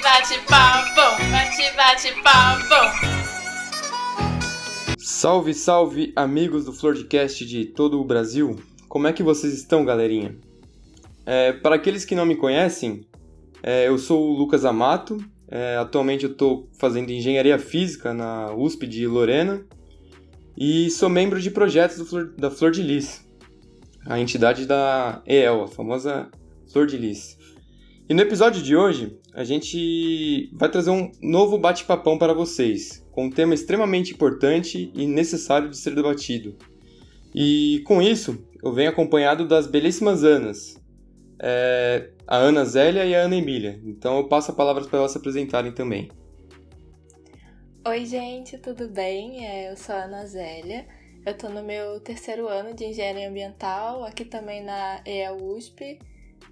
Bate, bate, bate, bate, papo. Salve, salve, amigos do Flordcast de todo o Brasil. Como é que vocês estão, galerinha? É, para aqueles que não me conhecem, é, eu sou o Lucas Amato. É, atualmente eu estou fazendo engenharia física na USP de Lorena e sou membro de projetos Flor, da Flor de Lis, a entidade da EEL, a famosa Flor de Lis. E no episódio de hoje, a gente vai trazer um novo bate-papão para vocês, com um tema extremamente importante e necessário de ser debatido. E com isso, eu venho acompanhado das belíssimas Anas, é, a Ana Zélia e a Ana Emília. Então eu passo a palavra para elas se apresentarem também. Oi, gente, tudo bem? É, eu sou a Ana Zélia. Eu tô no meu terceiro ano de engenharia ambiental, aqui também na EAUSP.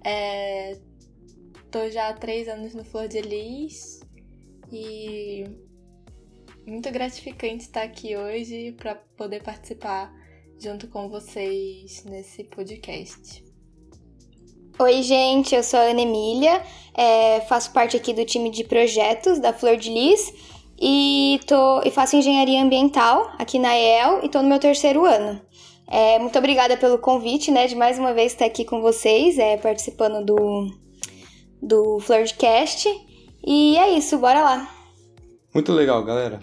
É, tô já há três anos no Flor de Lis e muito gratificante estar aqui hoje para poder participar junto com vocês nesse podcast. Oi, gente, eu sou a Ana Emília, é, faço parte aqui do time de projetos da Flor de Lis e, tô, e faço engenharia ambiental aqui na EEL e estou no meu terceiro ano. É, muito obrigada pelo convite, né, de mais uma vez estar aqui com vocês, é, participando do, do Flirtcast. E é isso, bora lá! Muito legal, galera.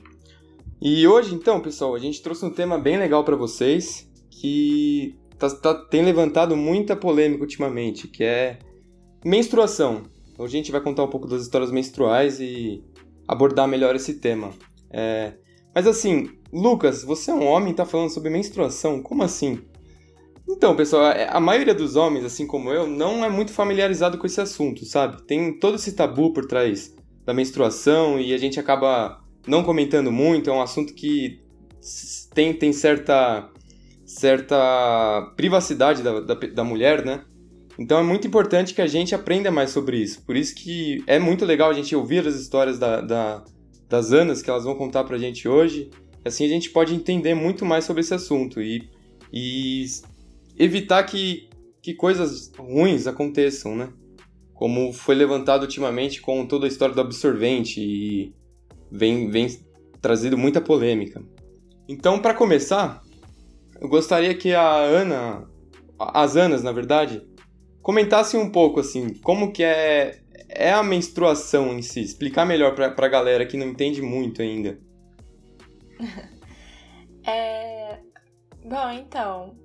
E hoje, então, pessoal, a gente trouxe um tema bem legal para vocês que tá, tá, tem levantado muita polêmica ultimamente, que é menstruação. Hoje a gente vai contar um pouco das histórias menstruais e abordar melhor esse tema. É... Mas assim, Lucas, você é um homem e tá falando sobre menstruação? Como assim? Então, pessoal, é, a maioria dos homens, assim como eu, não é muito familiarizado com esse assunto, sabe? Tem todo esse tabu por trás da menstruação e a gente acaba não comentando muito, é um assunto que tem, tem certa, certa privacidade da, da, da mulher, né? Então é muito importante que a gente aprenda mais sobre isso. Por isso que é muito legal a gente ouvir as histórias da, da, das Anas que elas vão contar pra gente hoje. Assim a gente pode entender muito mais sobre esse assunto e, e evitar que, que coisas ruins aconteçam, né? Como foi levantado ultimamente com toda a história do absorvente e vem, vem trazido muita polêmica. Então, para começar, eu gostaria que a Ana, as Anas, na verdade, comentasse um pouco assim, como que é é a menstruação em si, explicar melhor para a galera que não entende muito ainda. é... Bom, então,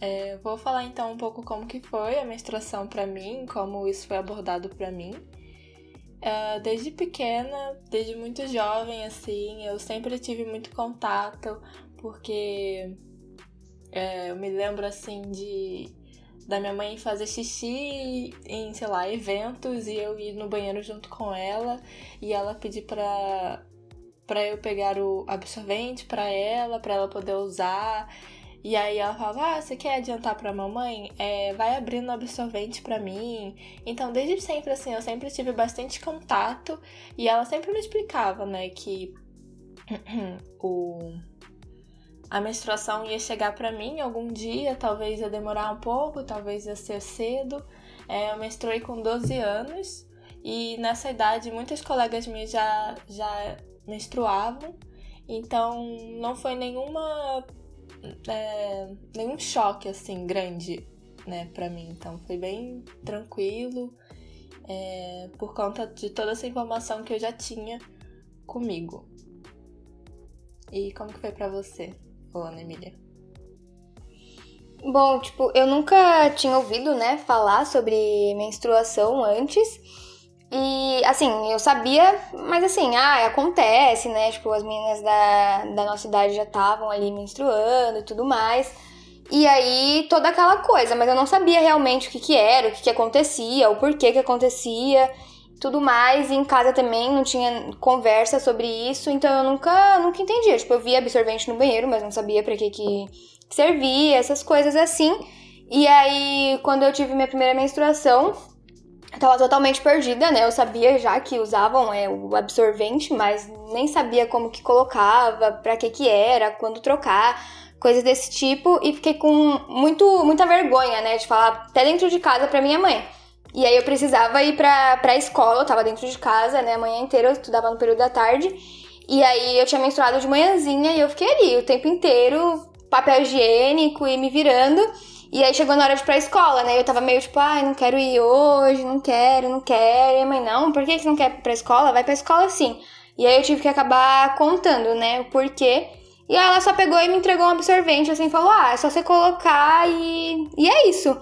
é, vou falar então um pouco como que foi a menstruação para mim, como isso foi abordado para mim. É, desde pequena, desde muito jovem, assim, eu sempre tive muito contato, porque é, eu me lembro assim de da minha mãe fazer xixi em, sei lá, eventos e eu ir no banheiro junto com ela e ela pedir pra, pra eu pegar o absorvente pra ela, pra ela poder usar. E aí ela falava, ah, você quer adiantar pra mamãe? É, vai abrindo absorvente pra mim. Então, desde sempre, assim, eu sempre tive bastante contato e ela sempre me explicava, né, que o a menstruação ia chegar para mim algum dia, talvez ia demorar um pouco, talvez ia ser cedo. É, eu menstruei com 12 anos e nessa idade muitas colegas minhas já, já menstruavam, então não foi nenhuma é, nenhum choque assim grande né, para mim. Então foi bem tranquilo é, por conta de toda essa informação que eu já tinha comigo. E como que foi para você? Ana Emília. Bom, tipo, eu nunca tinha ouvido, né, falar sobre menstruação antes. E, assim, eu sabia, mas assim, ah, acontece, né? Tipo, as meninas da, da nossa idade já estavam ali menstruando e tudo mais. E aí, toda aquela coisa, mas eu não sabia realmente o que que era, o que que acontecia, o porquê que acontecia tudo mais. E em casa também não tinha conversa sobre isso, então eu nunca, nunca entendia. Tipo, eu via absorvente no banheiro, mas não sabia para que que servia, essas coisas assim. E aí, quando eu tive minha primeira menstruação, eu tava totalmente perdida, né? Eu sabia já que usavam é, o absorvente, mas nem sabia como que colocava, para que que era, quando trocar, coisas desse tipo. E fiquei com muito, muita vergonha, né? De falar até dentro de casa pra minha mãe. E aí eu precisava ir pra, pra escola, eu tava dentro de casa, né, a manhã inteira, eu estudava no período da tarde. E aí eu tinha menstruado de manhãzinha e eu fiquei ali o tempo inteiro, papel higiênico e me virando. E aí chegou na hora de ir pra escola, né? Eu tava meio tipo, ai, não quero ir hoje, não quero, não quero. E a mãe, não, por que você não quer ir pra escola? Vai pra escola sim. E aí eu tive que acabar contando, né, o porquê. E ela só pegou e me entregou um absorvente, assim, falou, ah, é só você colocar e... E é isso.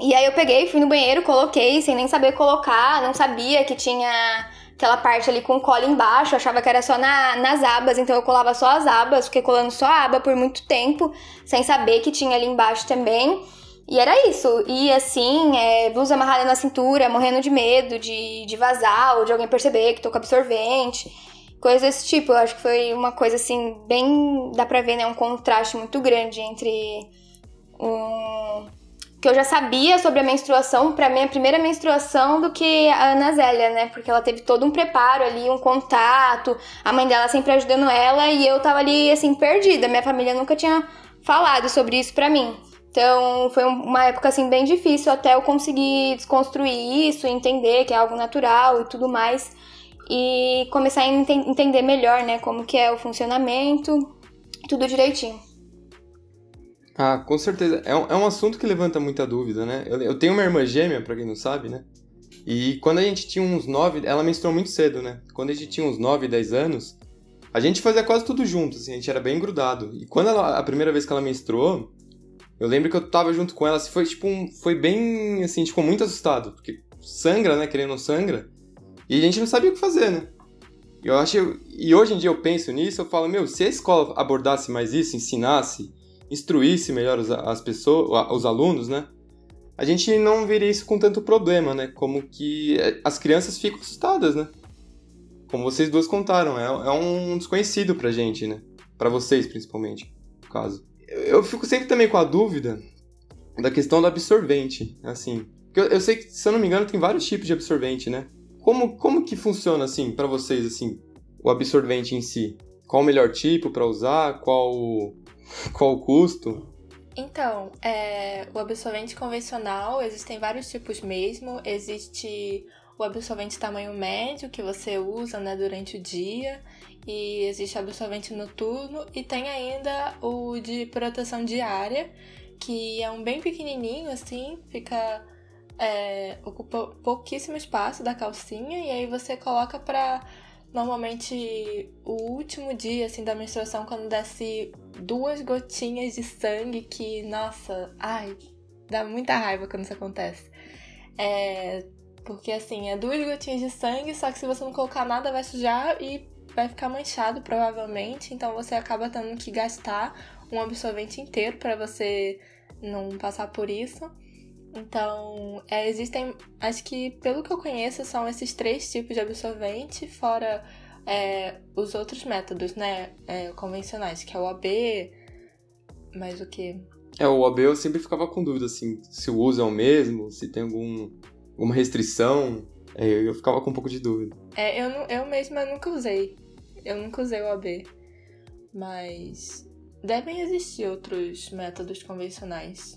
E aí eu peguei, fui no banheiro, coloquei, sem nem saber colocar, não sabia que tinha aquela parte ali com cola embaixo, achava que era só na, nas abas, então eu colava só as abas, fiquei colando só a aba por muito tempo, sem saber que tinha ali embaixo também. E era isso. E assim, é, blusa amarrada na cintura, morrendo de medo de, de vazar ou de alguém perceber que tô com absorvente. Coisas desse tipo. Eu acho que foi uma coisa assim, bem. dá pra ver, né? Um contraste muito grande entre um que eu já sabia sobre a menstruação para minha primeira menstruação do que a Ana Zélia, né? Porque ela teve todo um preparo ali, um contato, a mãe dela sempre ajudando ela e eu tava ali assim perdida. Minha família nunca tinha falado sobre isso para mim. Então, foi uma época assim bem difícil até eu conseguir desconstruir isso, entender que é algo natural e tudo mais e começar a ent entender melhor, né, como que é o funcionamento, tudo direitinho. Ah, com certeza. É um, é um assunto que levanta muita dúvida, né? Eu, eu tenho uma irmã gêmea, pra quem não sabe, né? E quando a gente tinha uns 9, ela menstruou muito cedo, né? Quando a gente tinha uns 9, 10 anos, a gente fazia quase tudo junto, assim, a gente era bem grudado. E quando ela, a primeira vez que ela menstruou, eu lembro que eu tava junto com ela, assim, foi tipo, um, foi bem, assim, tipo, muito assustado, porque sangra, né, querendo sangra, e a gente não sabia o que fazer, né? Eu acho, e hoje em dia eu penso nisso, eu falo, meu, se a escola abordasse mais isso, ensinasse, instruísse melhor os, as pessoas, os alunos, né? A gente não veria isso com tanto problema, né? Como que é, as crianças ficam assustadas, né? Como vocês duas contaram, é, é um desconhecido pra gente, né? Pra vocês, principalmente, no caso. Eu fico sempre também com a dúvida da questão do absorvente, assim. Eu, eu sei que, se eu não me engano, tem vários tipos de absorvente, né? Como, como que funciona, assim, para vocês, assim, o absorvente em si? Qual o melhor tipo para usar? Qual qual o custo? Então, é, o absorvente convencional, existem vários tipos mesmo. Existe o absorvente tamanho médio, que você usa né, durante o dia. E existe absorvente noturno. E tem ainda o de proteção diária, que é um bem pequenininho, assim, fica... É, ocupa pouquíssimo espaço da calcinha. E aí você coloca pra normalmente o último dia assim da menstruação quando desce duas gotinhas de sangue que, nossa, ai, dá muita raiva quando isso acontece. É, porque assim, é duas gotinhas de sangue, só que se você não colocar nada vai sujar e vai ficar manchado provavelmente, então você acaba tendo que gastar um absorvente inteiro para você não passar por isso. Então, é, existem, acho que pelo que eu conheço, são esses três tipos de absorvente, fora é, os outros métodos, né, é, convencionais, que é o AB, mais o que? É, o AB eu sempre ficava com dúvida, assim, se o uso é o mesmo, se tem algum, alguma restrição, é, eu ficava com um pouco de dúvida. É, eu, eu mesma nunca usei, eu nunca usei o AB, mas devem existir outros métodos convencionais.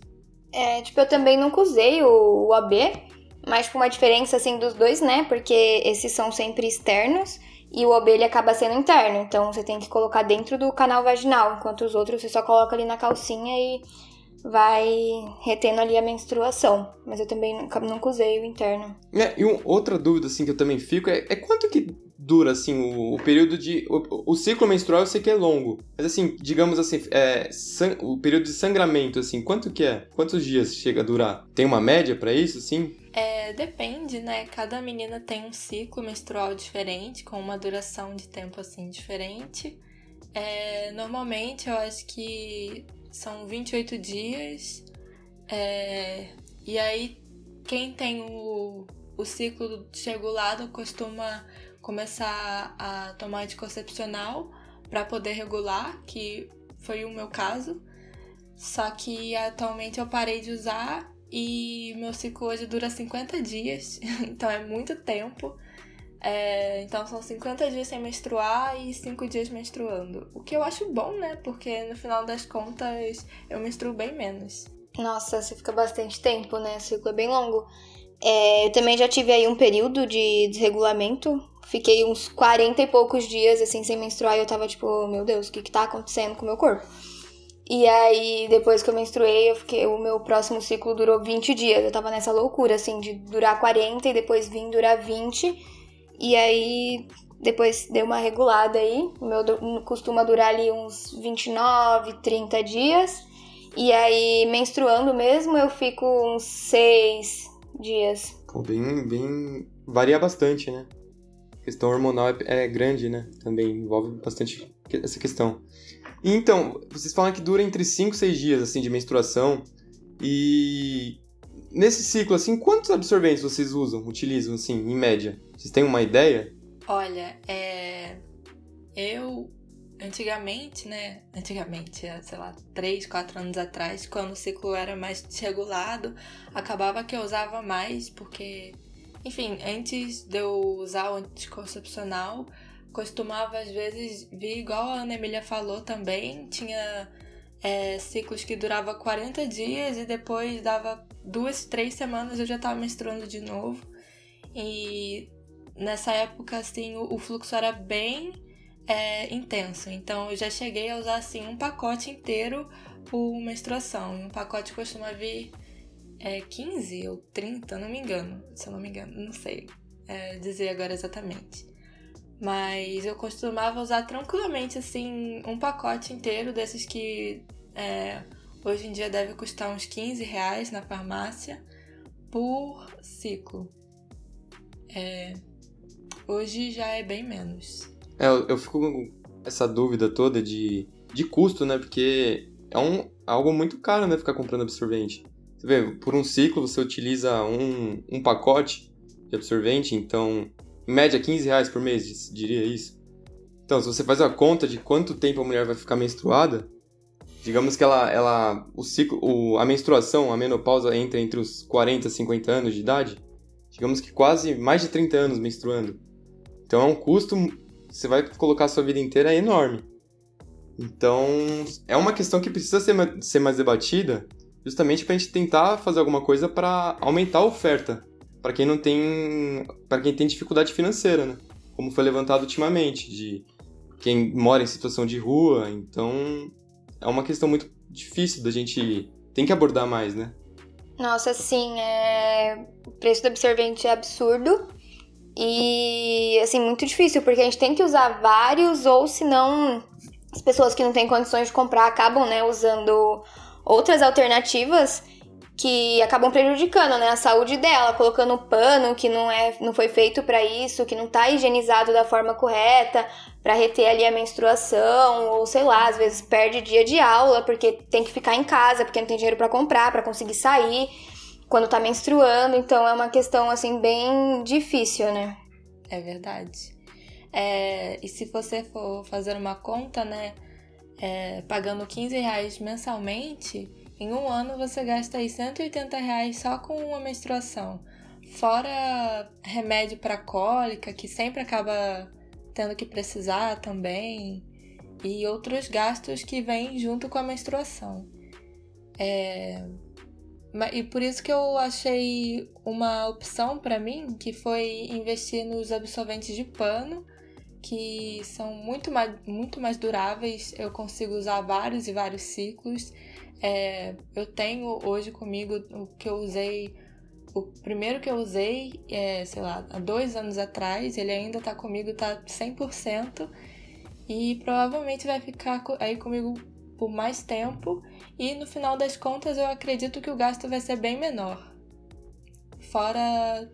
É, tipo, eu também nunca usei o, o AB, mas tipo, uma diferença assim dos dois, né? Porque esses são sempre externos e o OB ele acaba sendo interno, então você tem que colocar dentro do canal vaginal, enquanto os outros você só coloca ali na calcinha e vai retendo ali a menstruação. Mas eu também nunca, nunca usei o interno. É, e um, outra dúvida assim que eu também fico é, é quanto que dura, assim, o, o período de. O, o, ciclo menstrual eu sei que é longo. Mas assim, digamos assim, é, san, o período de sangramento, assim, quanto que é? Quantos dias chega a durar? Tem uma média para isso, assim? É, depende, né? Cada menina tem um ciclo menstrual diferente, com uma duração de tempo assim diferente. É, normalmente eu acho que são 28 dias. É, e aí, quem tem o, o ciclo regulado costuma começar a tomar anticoncepcional para poder regular, que foi o meu caso. Só que atualmente eu parei de usar e meu ciclo hoje dura 50 dias, então é muito tempo. É, então são 50 dias sem menstruar e 5 dias menstruando. O que eu acho bom, né? Porque no final das contas eu menstruo bem menos. Nossa, você fica bastante tempo, né? O ciclo é bem longo. É, eu também já tive aí um período de desregulamento. Fiquei uns 40 e poucos dias, assim, sem menstruar. E eu tava tipo, meu Deus, o que que tá acontecendo com o meu corpo? E aí, depois que eu menstruei, eu fiquei, o meu próximo ciclo durou 20 dias. Eu tava nessa loucura, assim, de durar 40 e depois vir durar 20. E aí, depois deu uma regulada aí. O meu costuma durar ali uns 29, 30 dias. E aí, menstruando mesmo, eu fico uns 6 dias. Pô, bem, bem. varia bastante, né? A questão hormonal é, é grande, né? Também envolve bastante essa questão. Então, vocês falam que dura entre 5 e 6 dias, assim, de menstruação. E nesse ciclo, assim, quantos absorventes vocês usam, utilizam, assim, em média? Vocês têm uma ideia? Olha, é... Eu, antigamente, né? Antigamente, sei lá, 3, 4 anos atrás, quando o ciclo era mais desregulado, acabava que eu usava mais, porque... Enfim, antes de eu usar o anticoncepcional, costumava às vezes vir igual a Ana Emília falou também, tinha é, ciclos que durava 40 dias e depois dava duas, três semanas eu já estava menstruando de novo. E nessa época, assim, o, o fluxo era bem é, intenso. Então eu já cheguei a usar assim um pacote inteiro por menstruação. Um pacote costuma vir é, 15 ou 30, não me engano, se eu não me engano, não sei é, dizer agora exatamente. Mas eu costumava usar tranquilamente, assim, um pacote inteiro desses que é, hoje em dia deve custar uns 15 reais na farmácia por ciclo. É, hoje já é bem menos. É, eu, fico com essa dúvida toda de, de custo, né? Porque é um, algo muito caro, né? Ficar comprando absorvente. Você vê, por um ciclo você utiliza um, um pacote de absorvente, então em média 15 reais por mês, diria isso. Então, se você faz a conta de quanto tempo a mulher vai ficar menstruada, digamos que ela, ela o ciclo, o, a menstruação, a menopausa entra entre os 40 e 50 anos de idade, digamos que quase mais de 30 anos menstruando. Então é um custo, você vai colocar a sua vida inteira é enorme. Então, é uma questão que precisa ser, ser mais debatida, justamente para a gente tentar fazer alguma coisa para aumentar a oferta para quem não tem, para quem tem dificuldade financeira, né? Como foi levantado ultimamente, de quem mora em situação de rua, então é uma questão muito difícil da gente tem que abordar mais, né? Nossa, sim, é... o preço do absorvente é absurdo e assim muito difícil porque a gente tem que usar vários ou senão as pessoas que não têm condições de comprar acabam, né, usando outras alternativas que acabam prejudicando, né, a saúde dela, colocando pano que não é, não foi feito para isso, que não tá higienizado da forma correta para reter ali a menstruação, ou sei lá, às vezes perde dia de aula porque tem que ficar em casa, porque não tem dinheiro para comprar, para conseguir sair quando tá menstruando, então é uma questão assim bem difícil, né? É verdade. É, e se você for fazer uma conta, né, é, pagando 15 reais mensalmente, em um ano você gasta aí 180 reais só com uma menstruação. Fora remédio para cólica, que sempre acaba tendo que precisar também. E outros gastos que vêm junto com a menstruação. É... E por isso que eu achei uma opção para mim, que foi investir nos absorventes de pano, que são muito mais, muito mais duráveis. Eu consigo usar vários e vários ciclos é, eu tenho hoje comigo o que eu usei. O primeiro que eu usei, é, sei lá, há dois anos atrás, ele ainda tá comigo, tá 100%, e provavelmente vai ficar aí comigo por mais tempo, e no final das contas eu acredito que o gasto vai ser bem menor. Fora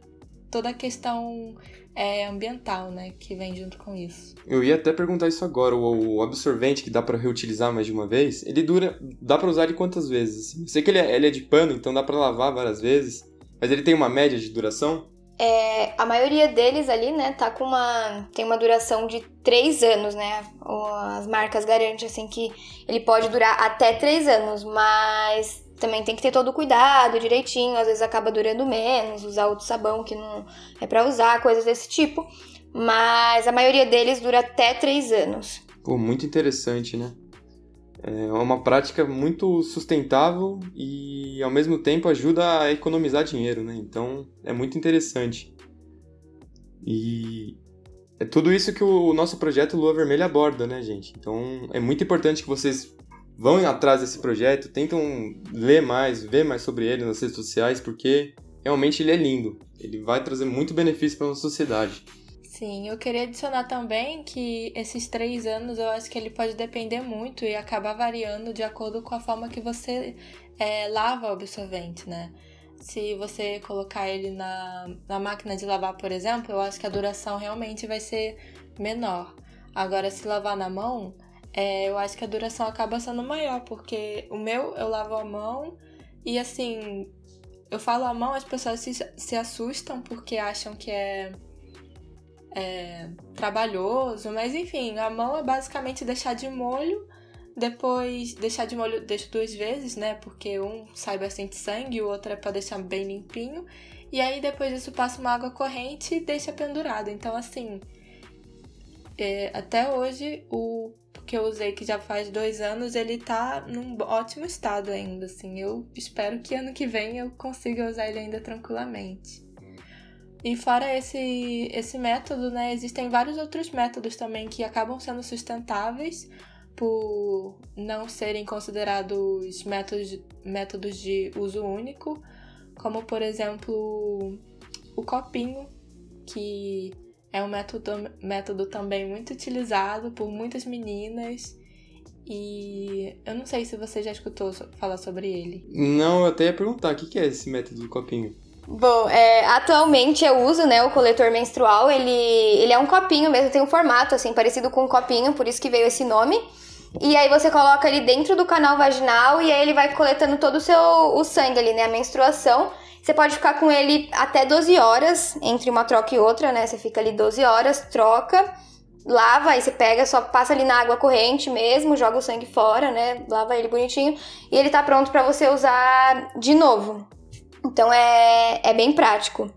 toda a questão é, ambiental, né, que vem junto com isso. Eu ia até perguntar isso agora. O, absorvente que dá para reutilizar mais de uma vez, ele dura, dá para usar ele quantas vezes? Assim? Eu sei que ele é, ele é de pano, então dá para lavar várias vezes, mas ele tem uma média de duração? É, a maioria deles ali, né, tá com uma tem uma duração de três anos, né? As marcas garantem assim que ele pode durar até três anos, mas também tem que ter todo o cuidado direitinho, às vezes acaba durando menos, usar outro sabão que não é para usar, coisas desse tipo. Mas a maioria deles dura até três anos. Pô, muito interessante, né? É uma prática muito sustentável e ao mesmo tempo ajuda a economizar dinheiro, né? Então é muito interessante. E é tudo isso que o nosso projeto Lua Vermelha aborda, né, gente? Então é muito importante que vocês vão atrás desse projeto, tentam ler mais, ver mais sobre ele nas redes sociais, porque realmente ele é lindo. Ele vai trazer muito benefício para a nossa sociedade. Sim, eu queria adicionar também que esses três anos eu acho que ele pode depender muito e acabar variando de acordo com a forma que você é, lava o absorvente, né? Se você colocar ele na, na máquina de lavar, por exemplo, eu acho que a duração realmente vai ser menor. Agora, se lavar na mão, é, eu acho que a duração acaba sendo maior, porque o meu eu lavo a mão e assim, eu falo a mão, as pessoas se, se assustam porque acham que é é, trabalhoso, mas enfim, a mão é basicamente deixar de molho, depois deixar de molho, deixo duas vezes, né? Porque um sai bastante sangue, o outro é para deixar bem limpinho, e aí depois disso passa uma água corrente e deixa pendurado. Então, assim, é, até hoje o que eu usei, que já faz dois anos, ele tá num ótimo estado ainda, assim. Eu espero que ano que vem eu consiga usar ele ainda tranquilamente. E fora esse, esse método, né, existem vários outros métodos também que acabam sendo sustentáveis por não serem considerados métodos, métodos de uso único, como por exemplo o copinho, que é um método, método também muito utilizado por muitas meninas. E eu não sei se você já escutou falar sobre ele. Não, eu até ia perguntar, o que é esse método do copinho? Bom, é, atualmente eu uso, né, o coletor menstrual, ele, ele é um copinho mesmo, tem um formato, assim, parecido com um copinho, por isso que veio esse nome. E aí você coloca ele dentro do canal vaginal e aí ele vai coletando todo o seu o sangue ali, né, a menstruação. Você pode ficar com ele até 12 horas, entre uma troca e outra, né, você fica ali 12 horas, troca, lava, aí você pega, só passa ali na água corrente mesmo, joga o sangue fora, né, lava ele bonitinho e ele tá pronto para você usar de novo. Então é, é bem prático.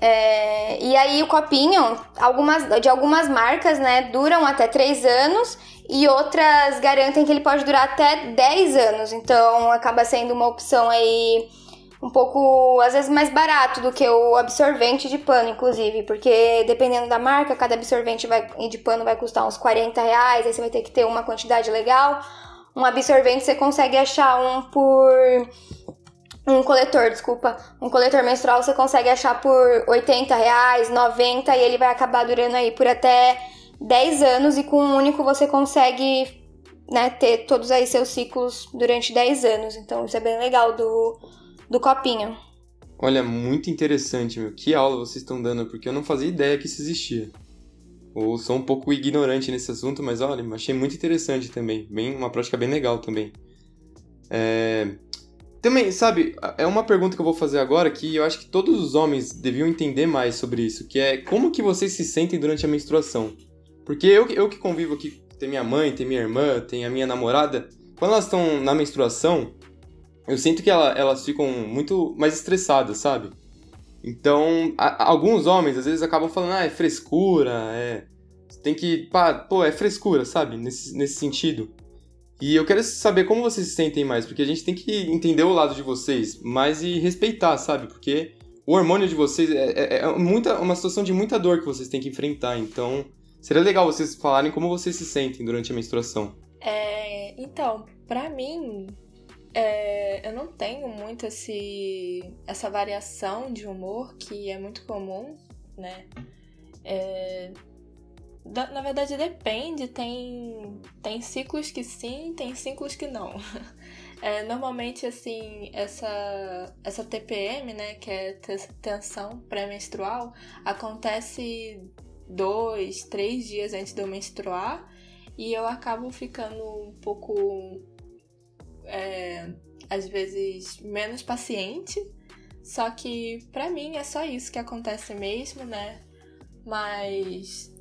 É, e aí o copinho, algumas, de algumas marcas, né, duram até 3 anos e outras garantem que ele pode durar até 10 anos. Então acaba sendo uma opção aí um pouco, às vezes, mais barato do que o absorvente de pano, inclusive, porque dependendo da marca, cada absorvente vai, de pano vai custar uns 40 reais, aí você vai ter que ter uma quantidade legal. Um absorvente você consegue achar um por um coletor, desculpa, um coletor menstrual você consegue achar por 80 reais, 90 e ele vai acabar durando aí por até 10 anos e com um único você consegue né, ter todos aí seus ciclos durante 10 anos. Então isso é bem legal do, do copinho. Olha, muito interessante, meu. Que aula vocês estão dando, porque eu não fazia ideia que isso existia. Ou sou um pouco ignorante nesse assunto, mas olha, achei muito interessante também. Bem, uma prática bem legal também. É... Também, sabe, é uma pergunta que eu vou fazer agora que eu acho que todos os homens deviam entender mais sobre isso, que é como que vocês se sentem durante a menstruação. Porque eu, eu que convivo aqui, tem minha mãe, tem minha irmã, tem a minha namorada, quando elas estão na menstruação, eu sinto que ela, elas ficam muito mais estressadas, sabe? Então, a, alguns homens às vezes acabam falando, ah, é frescura, é. Tem que. Pá, pô, é frescura, sabe? Nesse, nesse sentido. E eu quero saber como vocês se sentem mais, porque a gente tem que entender o lado de vocês, mais e respeitar, sabe? Porque o hormônio de vocês é, é, é muita, uma situação de muita dor que vocês têm que enfrentar. Então, seria legal vocês falarem como vocês se sentem durante a menstruação. É, então, pra mim, é, eu não tenho muito esse, essa variação de humor que é muito comum, né? É, na verdade, depende. Tem, tem ciclos que sim, tem ciclos que não. É, normalmente, assim, essa, essa TPM, né, que é tensão pré-menstrual, acontece dois, três dias antes de eu menstruar e eu acabo ficando um pouco, é, às vezes, menos paciente. Só que pra mim é só isso que acontece mesmo, né? Mas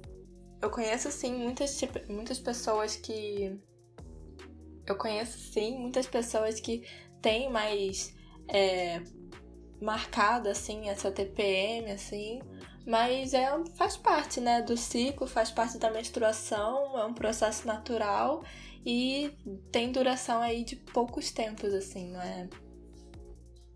eu conheço sim muitas, tipo, muitas pessoas que. Eu conheço sim muitas pessoas que têm mais é, marcada assim essa TPM, assim, mas é, faz parte né, do ciclo, faz parte da menstruação, é um processo natural e tem duração aí de poucos tempos, assim, não é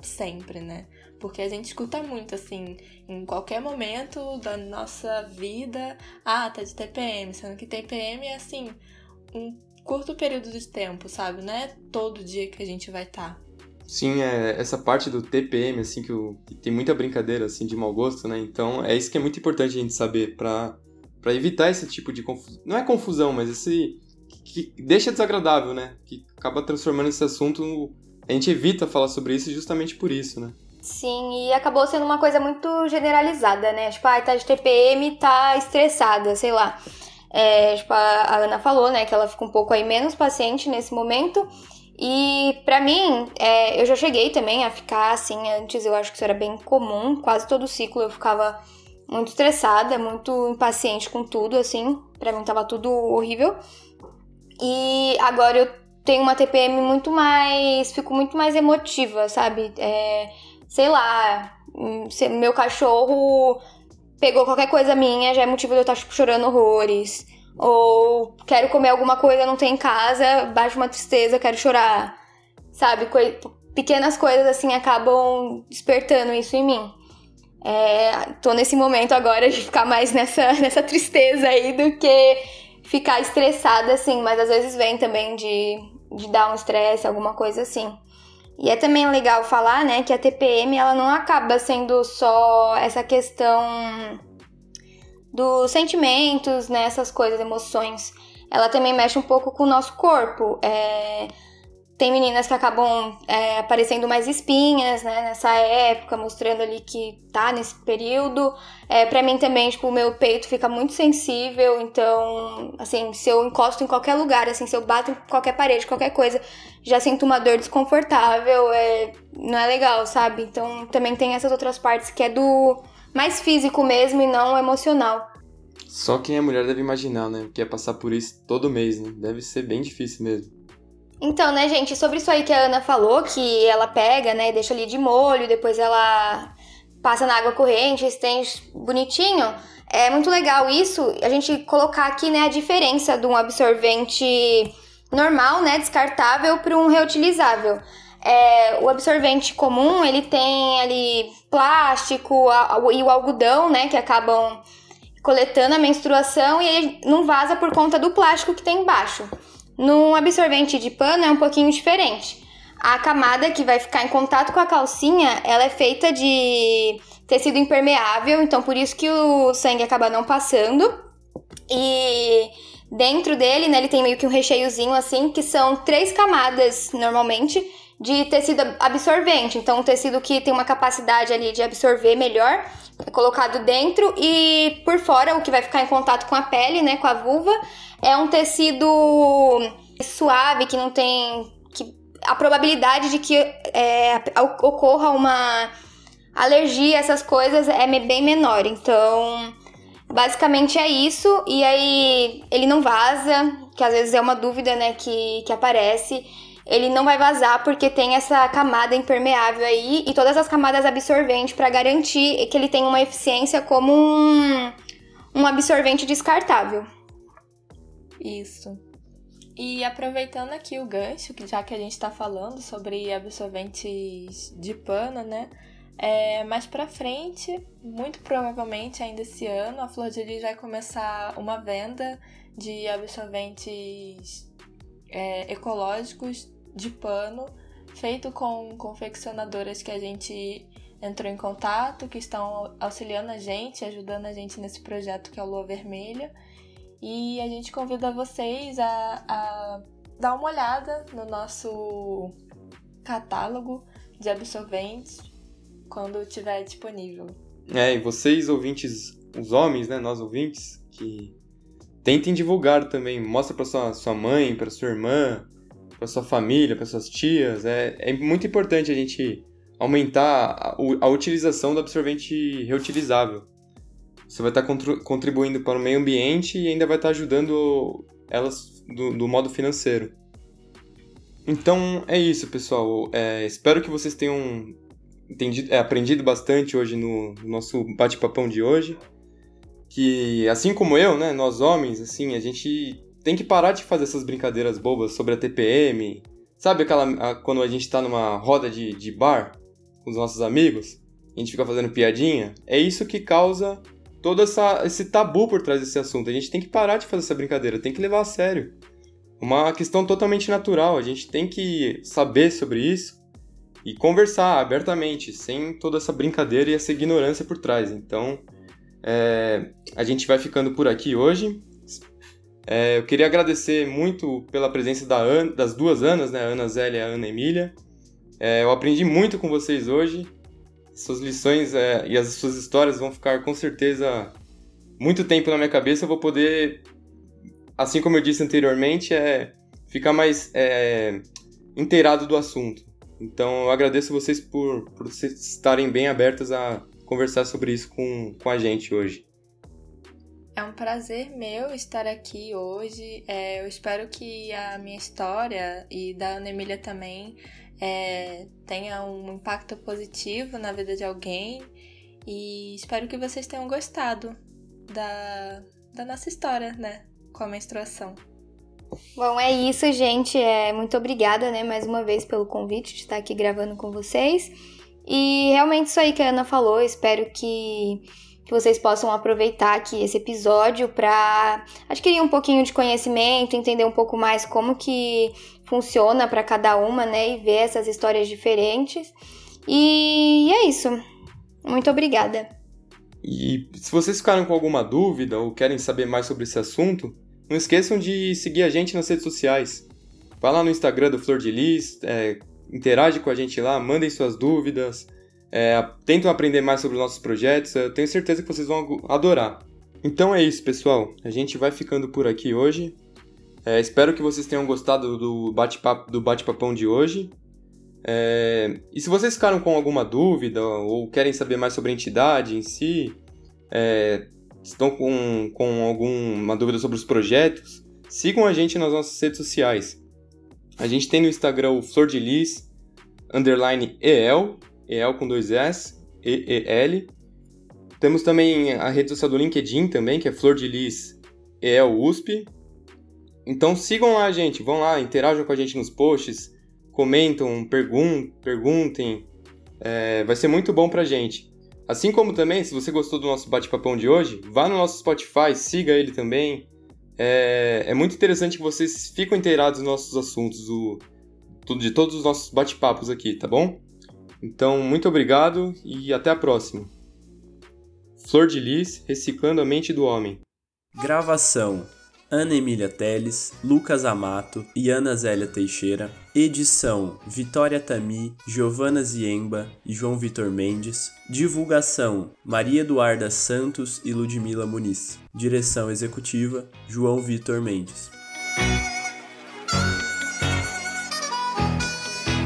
sempre, né? Porque a gente escuta muito, assim, em qualquer momento da nossa vida, ah, tá de TPM, sendo que TPM é, assim, um curto período de tempo, sabe? Não é todo dia que a gente vai estar. Tá. Sim, é, essa parte do TPM, assim, que, que, tem muita brincadeira, assim, de mau gosto, né? Então, é isso que é muito importante a gente saber pra evitar esse tipo de confusão. Não é confusão, mas esse... Que, deixa desagradável, né? Que acaba transformando esse assunto... A gente evita falar sobre isso justamente por isso, né? Sim, e acabou sendo uma coisa muito generalizada, né? Tipo, ah, tá de TPM, tá estressada, sei lá. É, tipo, a Ana falou, né, que ela fica um pouco aí menos paciente nesse momento. E para mim, é, eu já cheguei também a ficar assim, antes eu acho que isso era bem comum, quase todo ciclo eu ficava muito estressada, muito impaciente com tudo, assim, para mim tava tudo horrível. E agora eu tenho uma TPM muito mais, fico muito mais emotiva, sabe? É, sei lá, hum, meu cachorro pegou qualquer coisa minha, já é motivo de eu estar tipo, chorando horrores. Ou quero comer alguma coisa, não tem em casa, bate uma tristeza, quero chorar. Sabe? Co pequenas coisas assim acabam despertando isso em mim. É, tô nesse momento agora de ficar mais nessa, nessa tristeza aí do que ficar estressada, assim, mas às vezes vem também de, de dar um estresse, alguma coisa assim. E é também legal falar, né, que a TPM ela não acaba sendo só essa questão dos sentimentos, né, essas coisas, emoções. Ela também mexe um pouco com o nosso corpo. É... Tem meninas que acabam é, aparecendo mais espinhas, né, nessa época, mostrando ali que tá nesse período. É, para mim também, tipo, o meu peito fica muito sensível, então, assim, se eu encosto em qualquer lugar, assim, se eu bato em qualquer parede, qualquer coisa, já sinto uma dor desconfortável, é, não é legal, sabe? Então, também tem essas outras partes que é do mais físico mesmo e não emocional. Só quem é mulher deve imaginar, né? Que é passar por isso todo mês, né? Deve ser bem difícil mesmo. Então, né, gente, sobre isso aí que a Ana falou, que ela pega, né, deixa ali de molho, depois ela passa na água corrente, estende bonitinho. É muito legal isso, a gente colocar aqui, né, a diferença de um absorvente normal, né, descartável para um reutilizável. É, o absorvente comum, ele tem ali plástico a, a, e o algodão, né, que acabam coletando a menstruação e ele não vaza por conta do plástico que tem embaixo. No absorvente de pano é um pouquinho diferente. A camada que vai ficar em contato com a calcinha, ela é feita de tecido impermeável, então por isso que o sangue acaba não passando. E dentro dele, né, ele tem meio que um recheiozinho assim, que são três camadas normalmente de tecido absorvente. Então, um tecido que tem uma capacidade ali de absorver melhor é colocado dentro e por fora, o que vai ficar em contato com a pele, né, com a vulva, é um tecido suave que não tem que a probabilidade de que é, ocorra uma alergia, essas coisas é bem menor. Então, basicamente é isso. E aí ele não vaza, que às vezes é uma dúvida, né, que, que aparece ele não vai vazar porque tem essa camada impermeável aí e todas as camadas absorventes para garantir que ele tem uma eficiência como um, um absorvente descartável. Isso. E aproveitando aqui o gancho, já que a gente está falando sobre absorventes de pano, né? É, mais para frente, muito provavelmente ainda esse ano, a Flor de Lis vai começar uma venda de absorventes é, ecológicos de pano feito com confeccionadoras que a gente entrou em contato, que estão auxiliando a gente, ajudando a gente nesse projeto que é o Lua Vermelha. E a gente convida vocês a, a dar uma olhada no nosso catálogo de absorventes quando estiver disponível. É, e vocês ouvintes, os homens, né, nós ouvintes, que tentem divulgar também, mostra para sua, sua mãe, para sua irmã, para sua família, para suas tias. É, é muito importante a gente aumentar a, a utilização do absorvente reutilizável. Você vai estar contribuindo para o meio ambiente e ainda vai estar ajudando elas do, do modo financeiro. Então é isso, pessoal. É, espero que vocês tenham entendido, é, aprendido bastante hoje no, no nosso bate-papão de hoje. Que assim como eu, né, nós homens, assim, a gente tem que parar de fazer essas brincadeiras bobas sobre a TPM. Sabe aquela. A, quando a gente tá numa roda de, de bar com os nossos amigos? A gente fica fazendo piadinha? É isso que causa todo essa, esse tabu por trás desse assunto. A gente tem que parar de fazer essa brincadeira, tem que levar a sério. Uma questão totalmente natural, a gente tem que saber sobre isso e conversar abertamente, sem toda essa brincadeira e essa ignorância por trás. Então, é, a gente vai ficando por aqui hoje. É, eu queria agradecer muito pela presença da das duas Anas, né? Ana Zélia e a Ana Emília. É, eu aprendi muito com vocês hoje. Suas lições é, e as suas histórias vão ficar com certeza muito tempo na minha cabeça. Eu vou poder, assim como eu disse anteriormente, é, ficar mais é, inteirado do assunto. Então eu agradeço vocês por, por estarem bem abertas a conversar sobre isso com, com a gente hoje. É um prazer meu estar aqui hoje. É, eu espero que a minha história e da Ana Emília também é, tenha um impacto positivo na vida de alguém. E espero que vocês tenham gostado da, da nossa história, né? Com a menstruação. Bom, é isso, gente. É, muito obrigada, né, mais uma vez pelo convite de estar aqui gravando com vocês. E realmente isso aí que a Ana falou, espero que, que vocês possam aproveitar aqui esse episódio para adquirir um pouquinho de conhecimento, entender um pouco mais como que funciona para cada uma, né, e ver essas histórias diferentes. E é isso. Muito obrigada. E se vocês ficaram com alguma dúvida ou querem saber mais sobre esse assunto, não esqueçam de seguir a gente nas redes sociais. Vá lá no Instagram do Flor de Lis, é, interage com a gente lá, mandem suas dúvidas, é, tentam aprender mais sobre os nossos projetos, eu tenho certeza que vocês vão adorar. Então é isso, pessoal. A gente vai ficando por aqui hoje. É, espero que vocês tenham gostado do bate-papo do bate-papão de hoje. É, e se vocês ficaram com alguma dúvida ou querem saber mais sobre a entidade em si, é, estão com, com alguma dúvida sobre os projetos, sigam a gente nas nossas redes sociais. A gente tem no Instagram o Flor de Lis, underline EL, EL com dois S, E-E-L. Temos também a rede social do LinkedIn também, que é Flor de Lis EL USP. Então sigam lá, gente, vão lá, interajam com a gente nos posts, comentam, pergun perguntem. É, vai ser muito bom pra gente. Assim como também, se você gostou do nosso bate-papão de hoje, vá no nosso Spotify, siga ele também. É, é muito interessante que vocês fiquem inteirados nos nossos assuntos, do, de todos os nossos bate-papos aqui, tá bom? Então, muito obrigado e até a próxima. Flor de Lis, Reciclando a Mente do Homem. Gravação Ana Emília Teles, Lucas Amato e Ana Zélia Teixeira. Edição: Vitória Tami, Giovana Ziemba e João Vitor Mendes. Divulgação: Maria Eduarda Santos e Ludmila Muniz. Direção executiva: João Vitor Mendes.